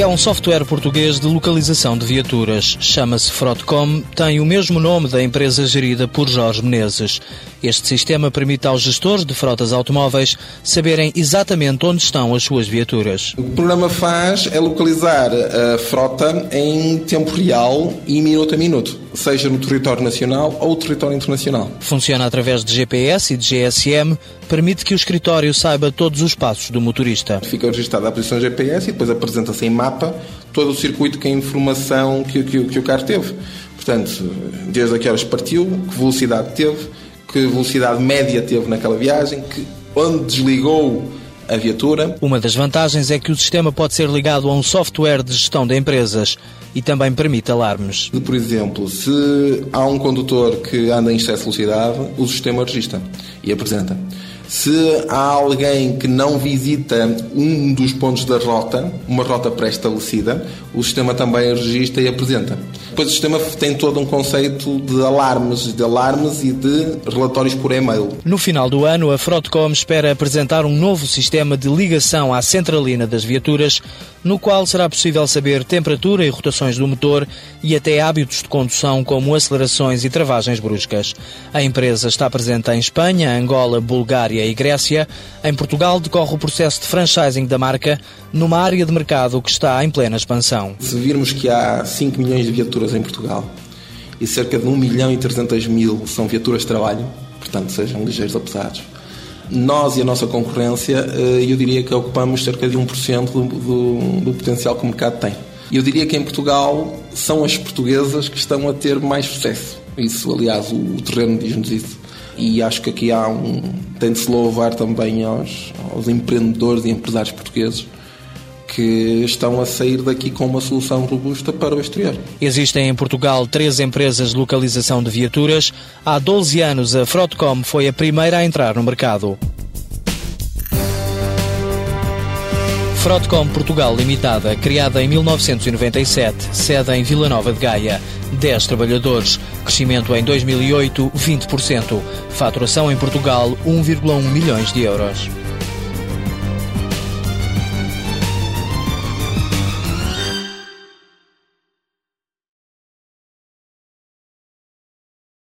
É um software português de localização de viaturas. Chama-se Frotcom, tem o mesmo nome da empresa gerida por Jorge Menezes. Este sistema permite aos gestores de frotas automóveis saberem exatamente onde estão as suas viaturas. O que o programa faz é localizar a frota em tempo real e minuto a minuto, seja no território nacional ou território internacional. Funciona através de GPS e de GSM, permite que o escritório saiba todos os passos do motorista. Fica registada a posição GPS e depois apresenta-se em mapa todo o circuito com a informação que, que, que o carro teve. Portanto, desde a que horas partiu, que velocidade teve, que velocidade média teve naquela viagem, que, onde desligou a viatura. Uma das vantagens é que o sistema pode ser ligado a um software de gestão de empresas e também permite alarmes. Por exemplo, se há um condutor que anda em excesso de velocidade, o sistema registra e apresenta. Se há alguém que não visita um dos pontos da rota, uma rota pré-estabelecida, o sistema também registra e apresenta. Depois o sistema tem todo um conceito de alarmes, de alarmes e de relatórios por e-mail. No final do ano, a Frotcom espera apresentar um novo sistema de ligação à centralina das viaturas, no qual será possível saber temperatura e rotações do motor e até hábitos de condução como acelerações e travagens bruscas. A empresa está presente em Espanha, Angola, Bulgária e Grécia. Em Portugal decorre o processo de franchising da marca numa área de mercado que está em plena expansão. Se virmos que há 5 milhões de viaturas em Portugal e cerca de 1 milhão e 300 mil são viaturas de trabalho, portanto sejam ligeiros ou pesados, nós e a nossa concorrência, eh, eu diria que ocupamos cerca de 1% do, do, do potencial que o mercado tem. Eu diria que em Portugal são as portuguesas que estão a ter mais sucesso. Isso, aliás, o, o terreno diz-nos isso. E acho que aqui há um. tem de se louvar também aos, aos empreendedores e empresários portugueses que estão a sair daqui com uma solução robusta para o exterior. Existem em Portugal três empresas de localização de viaturas. Há 12 anos, a Frotcom foi a primeira a entrar no mercado. Frotcom Portugal Limitada, criada em 1997, sede em Vila Nova de Gaia. 10 trabalhadores. Crescimento em 2008, 20%. Faturação em Portugal, 1,1 milhões de euros.